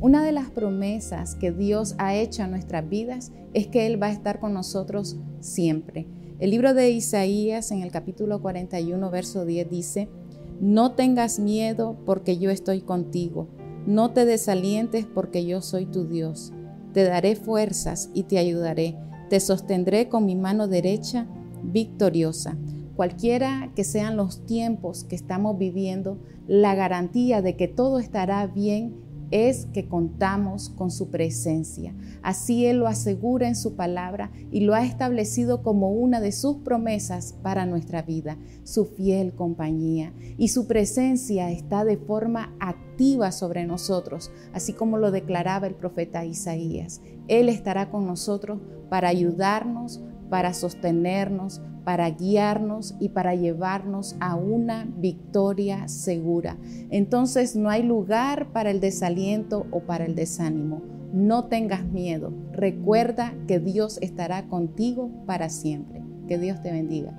Una de las promesas que Dios ha hecho a nuestras vidas es que Él va a estar con nosotros siempre. El libro de Isaías en el capítulo 41, verso 10 dice, No tengas miedo porque yo estoy contigo, no te desalientes porque yo soy tu Dios. Te daré fuerzas y te ayudaré, te sostendré con mi mano derecha victoriosa. Cualquiera que sean los tiempos que estamos viviendo, la garantía de que todo estará bien es que contamos con su presencia. Así Él lo asegura en su palabra y lo ha establecido como una de sus promesas para nuestra vida, su fiel compañía. Y su presencia está de forma activa sobre nosotros, así como lo declaraba el profeta Isaías. Él estará con nosotros para ayudarnos, para sostenernos, para guiarnos y para llevarnos a una victoria segura. Entonces no hay lugar para el desaliento o para el desánimo. No tengas miedo. Recuerda que Dios estará contigo para siempre. Que Dios te bendiga.